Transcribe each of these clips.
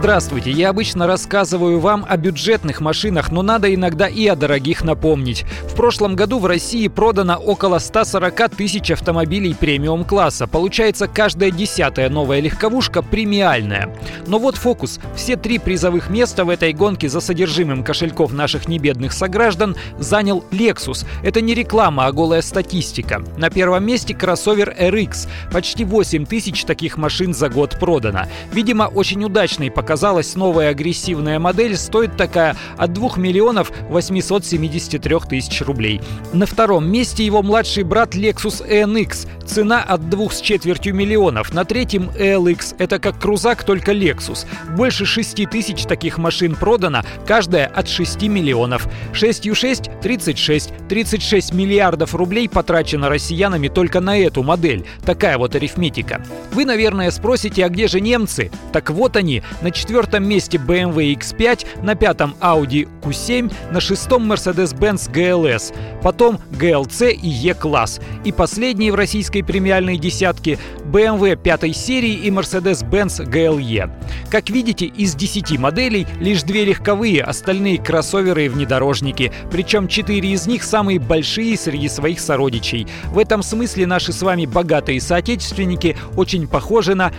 Здравствуйте, я обычно рассказываю вам о бюджетных машинах, но надо иногда и о дорогих напомнить. В прошлом году в России продано около 140 тысяч автомобилей премиум-класса. Получается, каждая десятая новая легковушка премиальная. Но вот фокус. Все три призовых места в этой гонке за содержимым кошельков наших небедных сограждан занял Lexus. Это не реклама, а голая статистика. На первом месте кроссовер RX. Почти 8 тысяч таких машин за год продано. Видимо, очень удачный показатель оказалась новая агрессивная модель, стоит такая от 2 миллионов 873 тысяч рублей. На втором месте его младший брат Lexus NX. Цена от 2 с четвертью миллионов. На третьем LX. Это как крузак, только Lexus. Больше 6 тысяч таких машин продано, каждая от 6 миллионов. 6 6 – 36. 36 миллиардов рублей потрачено россиянами только на эту модель. Такая вот арифметика. Вы, наверное, спросите, а где же немцы? Так вот они, на четвертом месте BMW X5, на пятом Audi Q7, на шестом Mercedes-Benz GLS, потом GLC и E-класс. И последние в российской премиальной десятке BMW пятой серии и Mercedes-Benz GLE. Как видите, из 10 моделей лишь две легковые, остальные кроссоверы и внедорожники. Причем четыре из них самые большие среди своих сородичей. В этом смысле наши с вами богатые соотечественники очень похожи на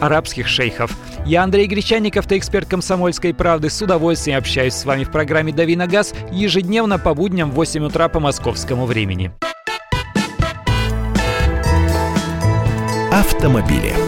арабских шейхов. Я Андрей Гречаник, автоэксперт «Комсомольской правды». С удовольствием общаюсь с вами в программе «Дави на газ» ежедневно по будням в 8 утра по московскому времени. Автомобили.